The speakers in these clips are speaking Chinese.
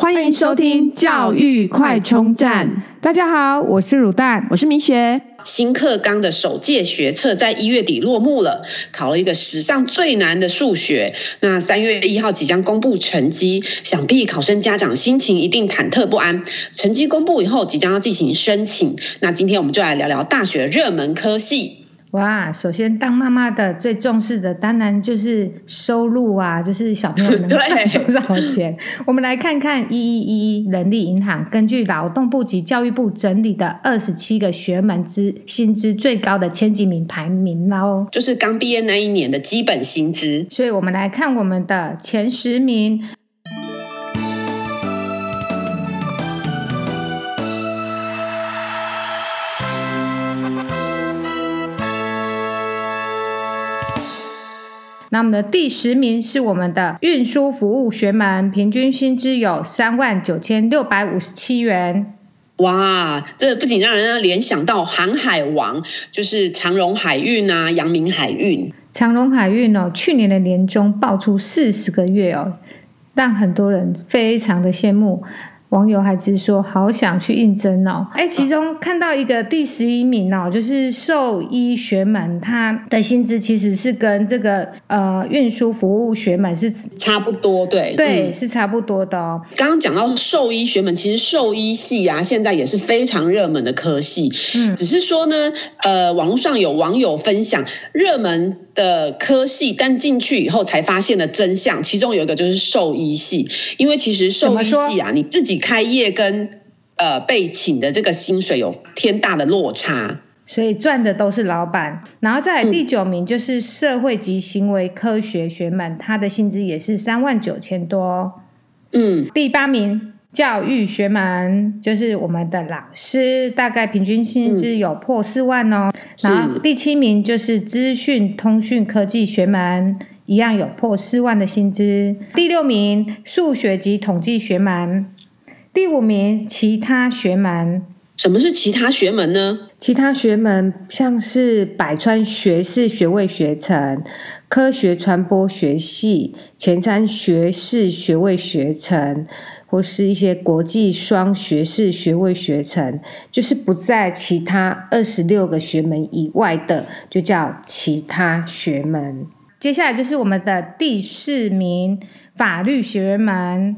欢迎收听教育快充站。大家好，我是卤蛋，我是明学。新课纲的首届学测在一月底落幕了，考了一个史上最难的数学。那三月一号即将公布成绩，想必考生家长心情一定忐忑不安。成绩公布以后，即将要进行申请。那今天我们就来聊聊大学的热门科系。哇，首先当妈妈的最重视的当然就是收入啊，就是小朋友能 赚多少钱。我们来看看一一一人力银行根据劳动部及教育部整理的二十七个学门之薪资最高的前几名排名喽，就是刚毕业那一年的基本薪资。所以我们来看我们的前十名。那我们的第十名是我们的运输服务学门，平均薪资有三万九千六百五十七元。哇，这不仅让人联想到航海王，就是长荣海运啊、阳明海运。长荣海运哦，去年的年终爆出四十个月哦，让很多人非常的羡慕。网友还直说好想去应征哦，哎，其中看到一个第十一名哦，就是兽医学门，它的薪资其实是跟这个呃运输服务学门是差不多，对对，是差不多的哦。刚刚讲到兽医学门，其实兽医系啊，现在也是非常热门的科系，嗯，只是说呢，呃，网络上有网友分享热门的科系，但进去以后才发现的真相，其中有一个就是兽医系，因为其实兽医系啊，你自己。开业跟呃被请的这个薪水有天大的落差，所以赚的都是老板。然后再来第九名就是社会及行为科学学门，他的薪资也是三万九千多。嗯，第八名教育学门就是我们的老师，大概平均薪资有破四万哦。嗯、然后第七名就是资讯通讯科技学门，一样有破四万的薪资。第六名数学及统计学门。第五名，其他学门。什么是其他学门呢？其他学门像是百川学士学位学程、科学传播学系、前瞻学士学位学程，或是一些国际双学士学位学程，就是不在其他二十六个学门以外的，就叫其他学门。接下来就是我们的第四名，法律学门。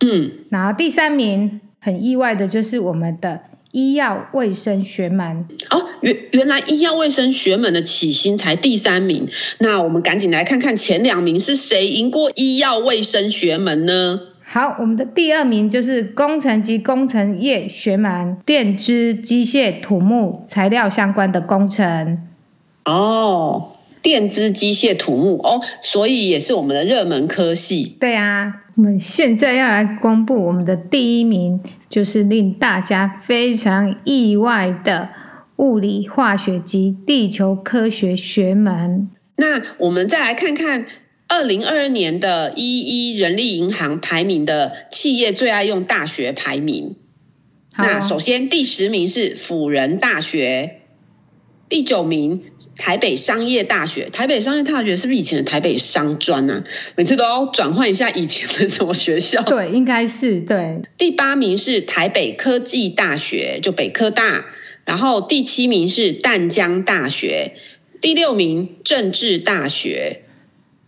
嗯，然后第三名很意外的就是我们的医药卫生学门哦，原原来医药卫生学门的起薪才第三名，那我们赶紧来看看前两名是谁赢过医药卫生学门呢？好，我们的第二名就是工程及工程业学门，电机、机械、土木、材料相关的工程。哦。电资、机械、土木哦，所以也是我们的热门科系。对啊，我们现在要来公布我们的第一名，就是令大家非常意外的物理、化学及地球科学学门。那我们再来看看二零二二年的一一人力银行排名的企业最爱用大学排名。好，那首先第十名是辅仁大学。第九名，台北商业大学。台北商业大学是不是以前的台北商专啊？每次都要转换一下以前的什么学校？对，应该是对。第八名是台北科技大学，就北科大。然后第七名是淡江大学。第六名政治大学。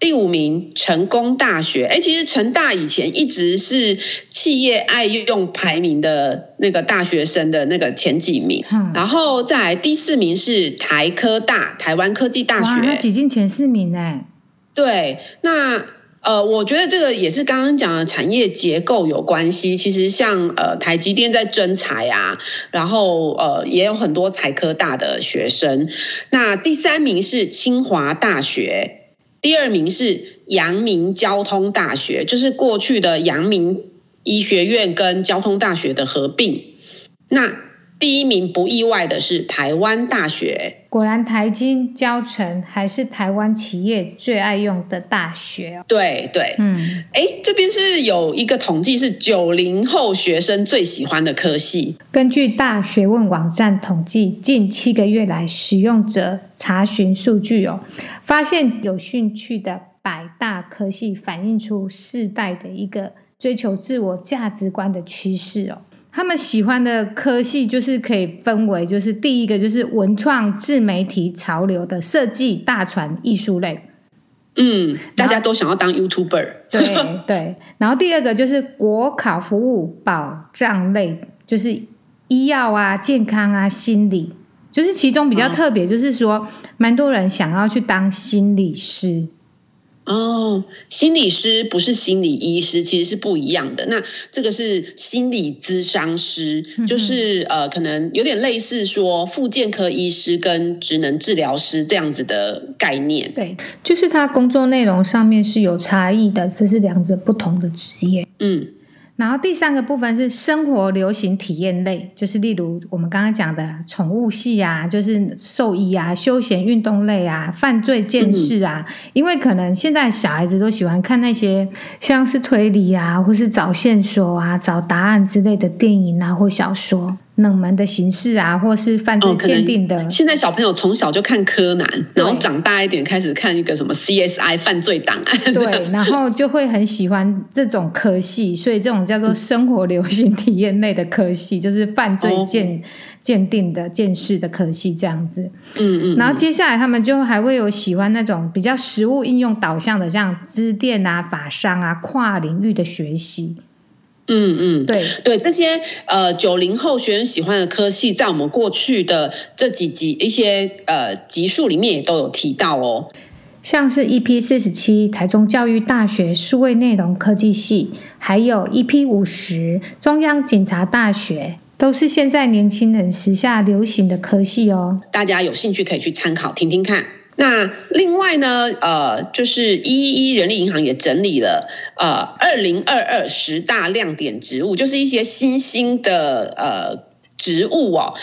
第五名成功大学，哎，其实成大以前一直是企业爱用排名的那个大学生的那个前几名，嗯、然后再来第四名是台科大，台湾科技大学，哇，挤进前四名哎。对，那呃，我觉得这个也是刚刚讲的产业结构有关系。其实像呃台积电在征才啊，然后呃也有很多财科大的学生。那第三名是清华大学。第二名是阳明交通大学，就是过去的阳明医学院跟交通大学的合并。那第一名不意外的是台湾大学。果然，台金教成还是台湾企业最爱用的大学。对对，嗯，哎，这边是有一个统计，是九零后学生最喜欢的科系。根据大学问网站统计，近七个月来使用者查询数据哦，发现有兴趣的百大科系反映出世代的一个追求自我价值观的趋势哦。他们喜欢的科系就是可以分为，就是第一个就是文创、自媒体、潮流的设计、大传、艺术类。嗯，大家都想要当 YouTuber。对对。然后第二个就是国考服务保障类，就是医药啊、健康啊、心理，就是其中比较特别，就是说蛮多人想要去当心理师。哦，心理师不是心理医师，其实是不一样的。那这个是心理咨商师，嗯、就是呃，可能有点类似说复健科医师跟职能治疗师这样子的概念。对，就是他工作内容上面是有差异的，这是两者不同的职业。嗯。然后第三个部分是生活流行体验类，就是例如我们刚刚讲的宠物系啊，就是兽医啊、休闲运动类啊、犯罪鉴识啊。因为可能现在小孩子都喜欢看那些像是推理啊，或是找线索啊、找答案之类的电影啊或小说。冷门的形式啊，或是犯罪鉴定的。现在小朋友从小就看柯南，然后长大一点开始看一个什么 CSI 犯罪档案。对，然后就会很喜欢这种科系，所以这种叫做生活流行体验类的科系，嗯、就是犯罪鉴鉴定的鉴识的科系这样子。嗯嗯。然后接下来他们就还会有喜欢那种比较实务应用导向的，像支电啊、法商啊、跨领域的学习。嗯嗯，对。对，这些呃九零后学生喜欢的科系，在我们过去的这几集一些呃集数里面也都有提到哦，像是 EP 四十七台中教育大学数位内容科技系，还有 EP 五十中央警察大学，都是现在年轻人时下流行的科系哦，大家有兴趣可以去参考听听看。那另外呢，呃，就是一一一人力银行也整理了，呃，二零二二十大亮点职务，就是一些新兴的呃职务哦。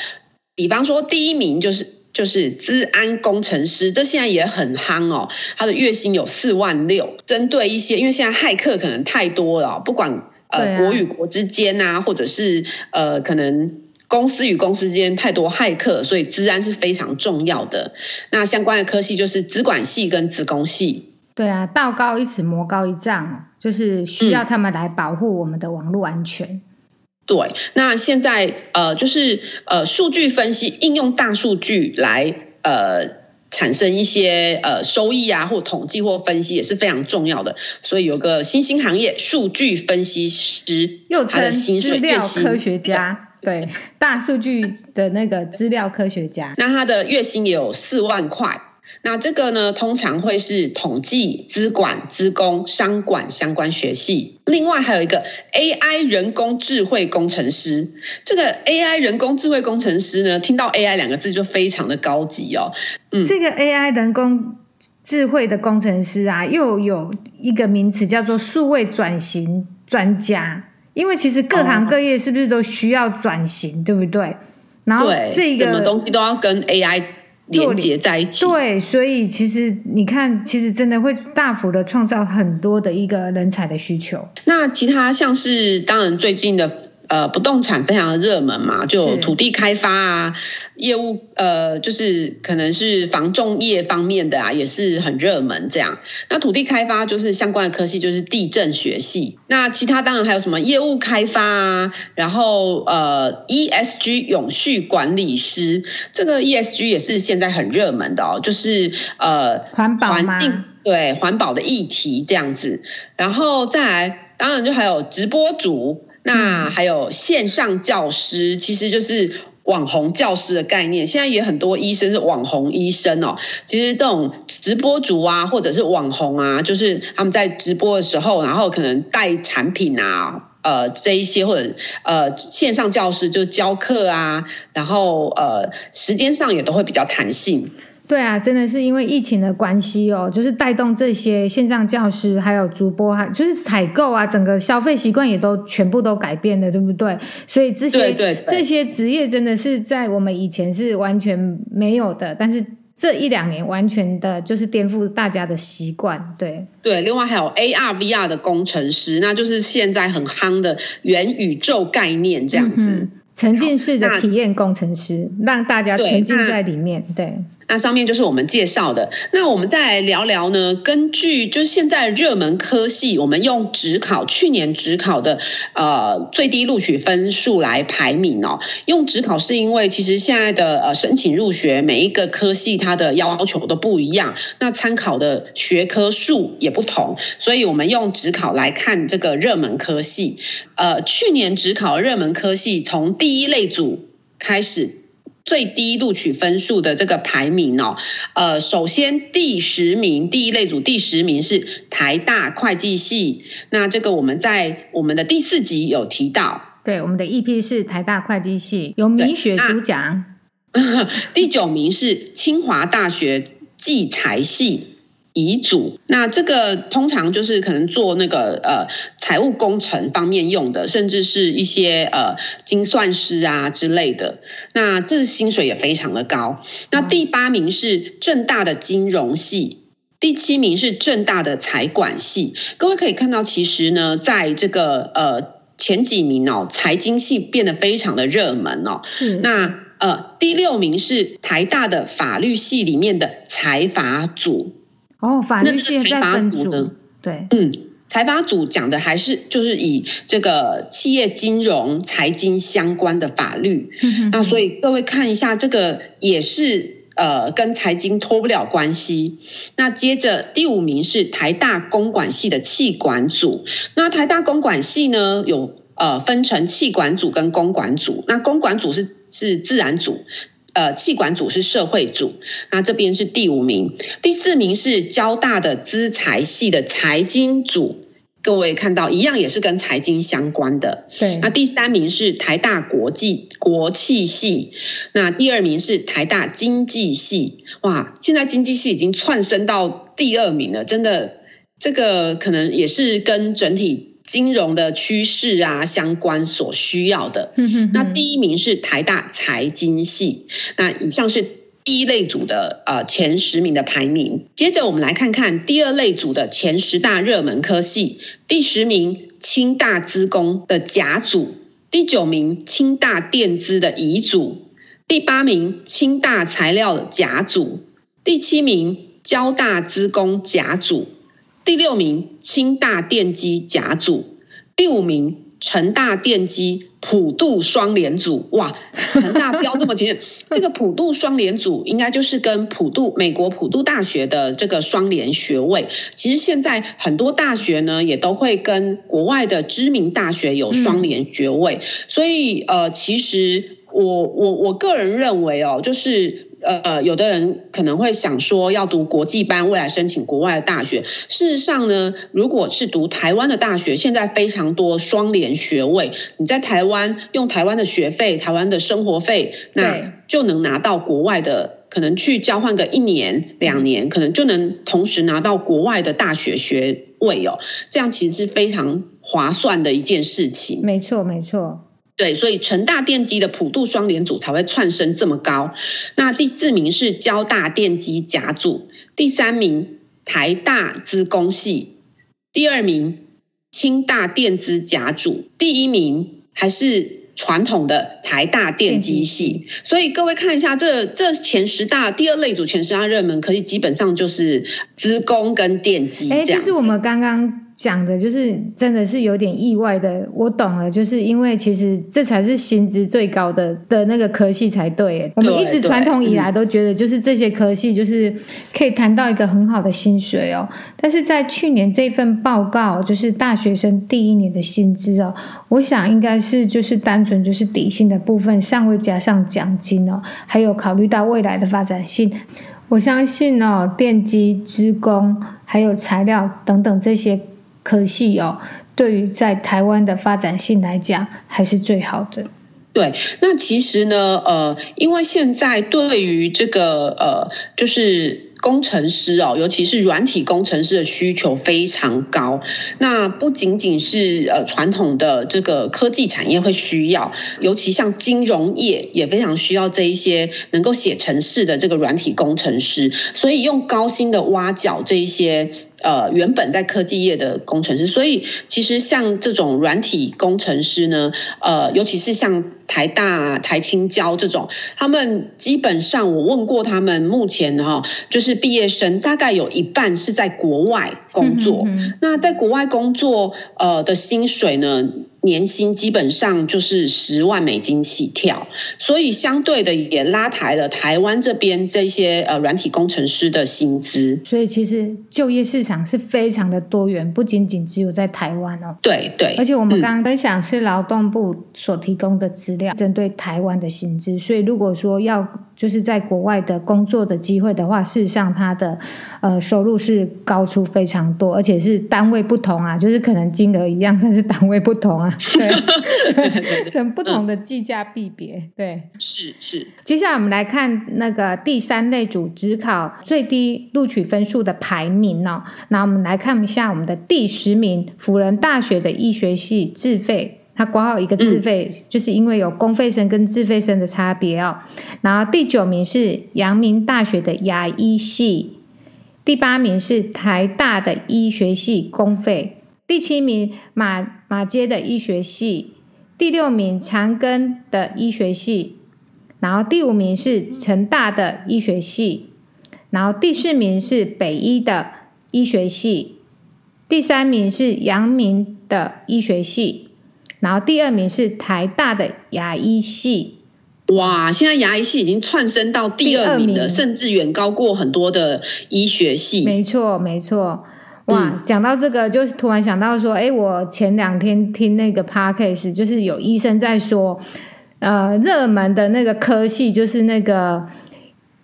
比方说，第一名就是就是资安工程师，这现在也很夯哦，他的月薪有四万六。针对一些，因为现在骇客可能太多了，不管呃国与国之间啊，或者是呃可能。公司与公司之间太多骇客，所以资安是非常重要的。那相关的科系就是资管系跟资工系。对啊，道高一尺，魔高一丈，就是需要他们来保护我们的网络安全。嗯、对，那现在呃，就是呃，数据分析应用大数据来呃产生一些呃收益啊，或统计或分析也是非常重要的。所以有个新兴行业，数据分析师，又称资料科学家。对，大数据的那个资料科学家，那他的月薪也有四万块。那这个呢，通常会是统计、资管、资工、商管相关学系。另外还有一个 AI 人工智慧工程师。这个 AI 人工智慧工程师呢，听到 AI 两个字就非常的高级哦。嗯，这个 AI 人工智慧的工程师啊，又有一个名词叫做数位转型专家。因为其实各行各业是不是都需要转型，哦、对不对？然后这个什么东西都要跟 AI 连接在一起。对，所以其实你看，其实真的会大幅的创造很多的一个人才的需求。那其他像是当然最近的。呃，不动产非常的热门嘛，就土地开发啊，业务呃，就是可能是房仲业方面的啊，也是很热门这样。那土地开发就是相关的科系，就是地震学系。那其他当然还有什么业务开发啊，然后呃，ESG 永续管理师，这个 ESG 也是现在很热门的哦，就是呃，环保环境对环保的议题这样子。然后再来，当然就还有直播主。那还有线上教师，其实就是网红教师的概念。现在也很多医生是网红医生哦。其实这种直播主啊，或者是网红啊，就是他们在直播的时候，然后可能带产品啊，呃，这一些或者呃线上教师就教课啊，然后呃时间上也都会比较弹性。对啊，真的是因为疫情的关系哦，就是带动这些线上教师还有主播，还就是采购啊，整个消费习惯也都全部都改变了，对不对？所以这些这些职业真的是在我们以前是完全没有的，但是这一两年完全的就是颠覆大家的习惯。对对，另外还有 AR VR 的工程师，那就是现在很夯的元宇宙概念这样子。嗯沉浸式的体验工程师，让大家沉浸在里面。对，那上面就是我们介绍的。那我们再来聊聊呢？根据就是现在热门科系，我们用指考去年指考的呃最低录取分数来排名哦。用指考是因为其实现在的呃申请入学每一个科系它的要求都不一样，那参考的学科数也不同，所以我们用指考来看这个热门科系。呃，去年指考热门科系从第一类组开始。最低录取分数的这个排名哦，呃，首先第十名，第一类组第十名是台大会计系，那这个我们在我们的第四集有提到，对，我们的 EP 是台大会计系，由米雪主讲。第九名是清华大学计财系。乙组，那这个通常就是可能做那个呃财务工程方面用的，甚至是一些呃精算师啊之类的。那这薪水也非常的高。那第八名是正大的金融系，第七名是正大的财管系。各位可以看到，其实呢，在这个呃前几名哦，财经系变得非常的热门哦。是。那呃第六名是台大的法律系里面的财法组。哦，法律系在分组呢？对，嗯，财法组讲的还是就是以这个企业金融、财经相关的法律。嗯，那所以各位看一下，这个也是呃跟财经脱不了关系。那接着第五名是台大公管系的气管组。那台大公管系呢，有呃分成气管组跟公管组。那公管组是是自然组。呃，气管组是社会组，那这边是第五名，第四名是交大的资财系的财经组，各位看到一样也是跟财经相关的。对，那第三名是台大国际国企系，那第二名是台大经济系。哇，现在经济系已经窜升到第二名了，真的，这个可能也是跟整体。金融的趋势啊，相关所需要的。那第一名是台大财经系。那以上是第一类组的呃前十名的排名。接着我们来看看第二类组的前十大热门科系。第十名清大资工的甲组，第九名清大电资的乙组，第八名清大材料甲组，第七名交大资工甲组。第六名清大电机甲组，第五名成大电机普渡双联组。哇，成大标这么前面，这个普渡双联组应该就是跟普渡美国普渡大学的这个双联学位。其实现在很多大学呢也都会跟国外的知名大学有双联学位，所以呃，其实我我我个人认为哦，就是。呃，有的人可能会想说要读国际班，未来申请国外的大学。事实上呢，如果是读台湾的大学，现在非常多双联学位。你在台湾用台湾的学费、台湾的生活费，那就能拿到国外的，可能去交换个一年、两年，可能就能同时拿到国外的大学学位哦。这样其实是非常划算的一件事情。没错，没错。对，所以成大电机的普渡双联组才会窜升这么高。那第四名是交大电机甲组，第三名台大资工系，第二名清大电资甲组，第一名还是传统的台大电机系。所以各位看一下这这前十大第二类组前十大热门，可以基本上就是资工跟电机。哎，就是我们刚刚。讲的就是真的是有点意外的，我懂了，就是因为其实这才是薪资最高的的那个科系才对。我们一直传统以来都觉得，就是这些科系就是可以谈到一个很好的薪水哦。但是在去年这份报告，就是大学生第一年的薪资哦，我想应该是就是单纯就是底薪的部分尚未加上奖金哦，还有考虑到未来的发展性。我相信哦，电机、资工还有材料等等这些。科系哦，对于在台湾的发展性来讲，还是最好的。对，那其实呢，呃，因为现在对于这个呃，就是。工程师哦，尤其是软体工程师的需求非常高。那不仅仅是呃传统的这个科技产业会需要，尤其像金融业也非常需要这一些能够写程式的这个软体工程师。所以用高薪的挖角这一些呃原本在科技业的工程师。所以其实像这种软体工程师呢，呃，尤其是像。台大、台青交这种，他们基本上我问过他们，目前哈就是毕业生大概有一半是在国外工作。嗯、哼哼那在国外工作，呃的薪水呢？年薪基本上就是十万美金起跳，所以相对的也拉抬了台湾这边这些呃软体工程师的薪资。所以其实就业市场是非常的多元，不仅仅只有在台湾哦。对对，而且我们刚刚分享是劳动部所提供的资料，针对台湾的薪资。所以如果说要就是在国外的工作的机会的话，事实上他的呃收入是高出非常多，而且是单位不同啊，就是可能金额一样，但是单位不同啊。对，成不同的计价币别，对，是是。接下来我们来看那个第三类组只考最低录取分数的排名哦。那我们来看一下我们的第十名，辅仁大学的医学系自费，它挂号一个自费，嗯、就是因为有公费生跟自费生的差别哦。然后第九名是阳明大学的牙医系，第八名是台大的医学系公费。第七名马马街的医学系，第六名长庚的医学系，然后第五名是成大的医学系，然后第四名是北医的医学系，第三名是阳明的医学系，然后第二名是台大的牙医系。哇，现在牙医系已经窜升到第二名了，名甚至远高过很多的医学系。没错，没错。哇，讲到这个，就突然想到说，哎，我前两天听那个 podcast，就是有医生在说，呃，热门的那个科系就是那个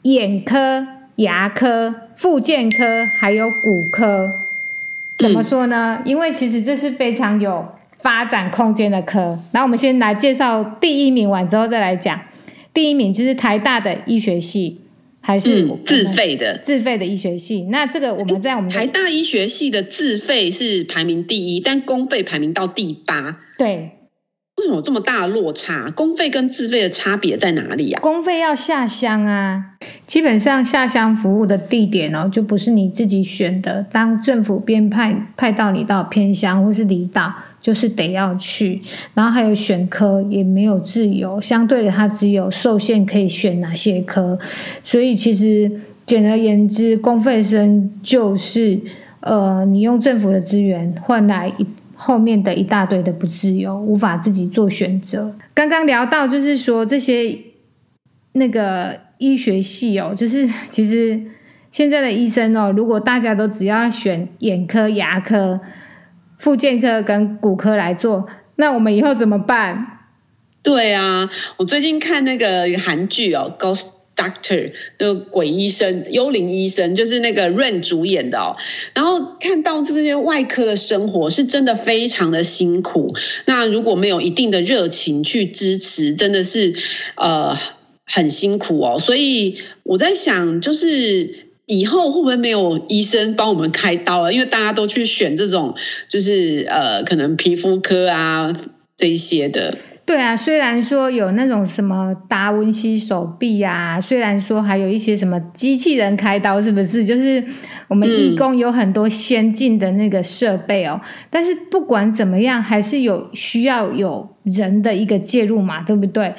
眼科、牙科、复健科，还有骨科。怎么说呢？因为其实这是非常有发展空间的科。那我们先来介绍第一名，完之后再来讲。第一名就是台大的医学系。还是自费的自费的医学系，那这个我们在我们台大医学系的自费是排名第一，但公费排名到第八。对，为什么有这么大的落差？公费跟自费的差别在哪里呀？公费要下乡啊，基本上下乡服务的地点哦，就不是你自己选的，当政府编派派到你到偏乡或是离岛。就是得要去，然后还有选科也没有自由，相对的它只有受限可以选哪些科，所以其实简而言之，公费生就是呃，你用政府的资源换来一后面的一大堆的不自由，无法自己做选择。刚刚聊到就是说这些那个医学系哦，就是其实现在的医生哦，如果大家都只要选眼科、牙科。复健科跟骨科来做，那我们以后怎么办？对啊，我最近看那个韩剧哦，《Ghost Doctor》那个鬼医生、幽灵医生，就是那个 Rain 主演的哦。然后看到这些外科的生活是真的非常的辛苦。那如果没有一定的热情去支持，真的是呃很辛苦哦。所以我在想，就是。以后会不会没有医生帮我们开刀啊？因为大家都去选这种，就是呃，可能皮肤科啊这一些的。对啊，虽然说有那种什么达文西手臂啊，虽然说还有一些什么机器人开刀，是不是？就是我们义工有很多先进的那个设备哦。但是不管怎么样，还是有需要有人的一个介入嘛，对不对？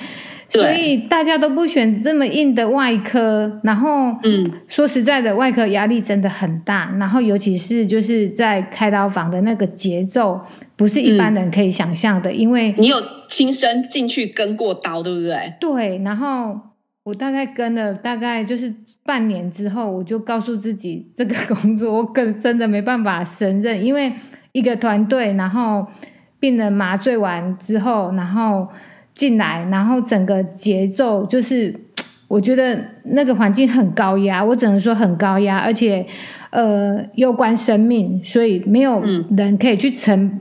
所以大家都不选这么硬的外科，然后，嗯，说实在的，外科压力真的很大，然后尤其是就是在开刀房的那个节奏，不是一般人可以想象的，因为你有亲身进去跟过刀，对不对？对，然后我大概跟了大概就是半年之后，我就告诉自己，这个工作我更真的没办法胜任，因为一个团队，然后病人麻醉完之后，然后。进来，然后整个节奏就是，我觉得那个环境很高压，我只能说很高压，而且呃攸关生命，所以没有人可以去承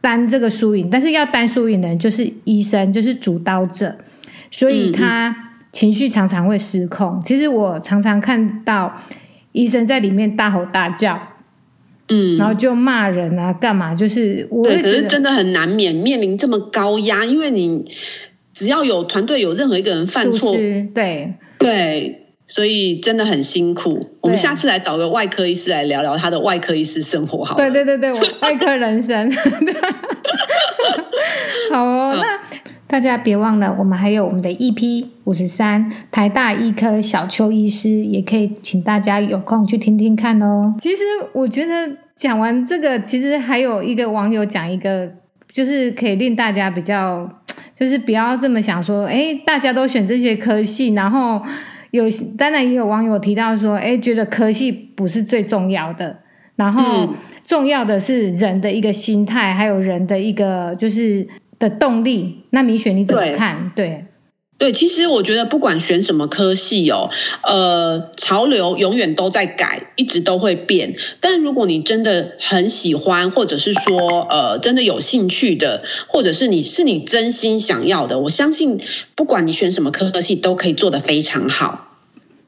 担这个输赢，但是要担输赢的人就是医生，就是主刀者，所以他情绪常常会失控。其实我常常看到医生在里面大吼大叫。嗯，然后就骂人啊，干嘛？就是我可是真的很难免面临这么高压，因为你只要有团队有任何一个人犯错，对对，所以真的很辛苦。我们下次来找个外科医师来聊聊他的外科医师生活，好。对对对对，我外科人生。好哦，那大家别忘了，我们还有我们的 EP 五十三台大医科小邱医师，也可以请大家有空去听听看哦。其实我觉得讲完这个，其实还有一个网友讲一个，就是可以令大家比较，就是不要这么想说，哎，大家都选这些科系，然后有当然也有网友提到说，哎，觉得科系不是最重要的，然后重要的是人的一个心态，还有人的一个就是。的动力，那米雪你怎么看？对对，对，其实我觉得不管选什么科系哦，呃，潮流永远都在改，一直都会变。但如果你真的很喜欢，或者是说呃，真的有兴趣的，或者是你是你真心想要的，我相信不管你选什么科系，都可以做得非常好。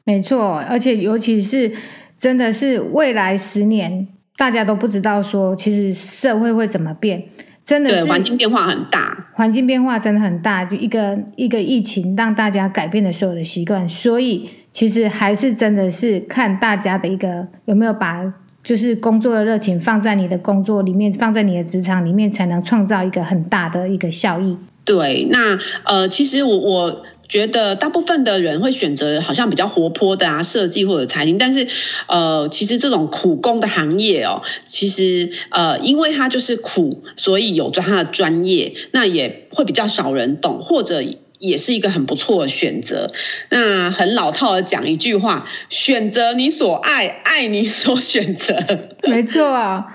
没错，而且尤其是真的是未来十年，大家都不知道说，其实社会会怎么变。真的是环境变化很大，环境变化真的很大，就一个一个疫情让大家改变了所有的习惯，所以其实还是真的是看大家的一个有没有把就是工作的热情放在你的工作里面，放在你的职场里面，才能创造一个很大的一个效益。对，那呃，其实我我。觉得大部分的人会选择好像比较活泼的啊，设计或者财经，但是呃，其实这种苦工的行业哦，其实呃，因为它就是苦，所以有着它的专业，那也会比较少人懂，或者也是一个很不错的选择。那很老套的讲一句话：选择你所爱，爱你所选择。没错啊，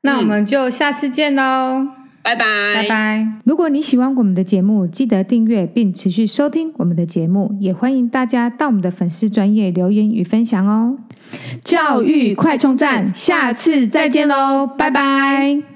那我们就下次见喽。拜拜拜拜！如果你喜欢我们的节目，记得订阅并持续收听我们的节目，也欢迎大家到我们的粉丝专业留言与分享哦。教育快充站，下次再见喽！拜拜。